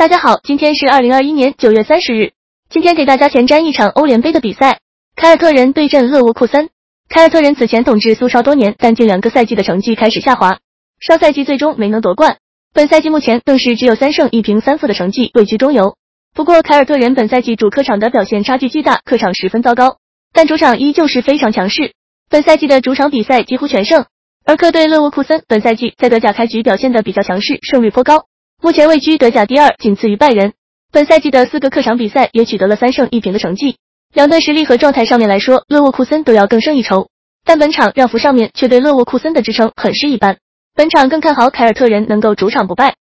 大家好，今天是二零二一年九月三十日。今天给大家前瞻一场欧联杯的比赛，凯尔特人对阵勒沃库森。凯尔特人此前统治苏超多年，但近两个赛季的成绩开始下滑，上赛季最终没能夺冠。本赛季目前更是只有三胜一平三负的成绩，位居中游。不过凯尔特人本赛季主客场的表现差距巨大，客场十分糟糕，但主场依旧是非常强势。本赛季的主场比赛几乎全胜，而客队勒沃库森本赛季在德甲开局表现的比较强势，胜率颇高。目前位居德甲第二，仅次于拜仁。本赛季的四个客场比赛也取得了三胜一平的成绩。两队实力和状态上面来说，勒沃库森都要更胜一筹。但本场让弗上面却对勒沃库森的支撑很是一般。本场更看好凯尔特人能够主场不败。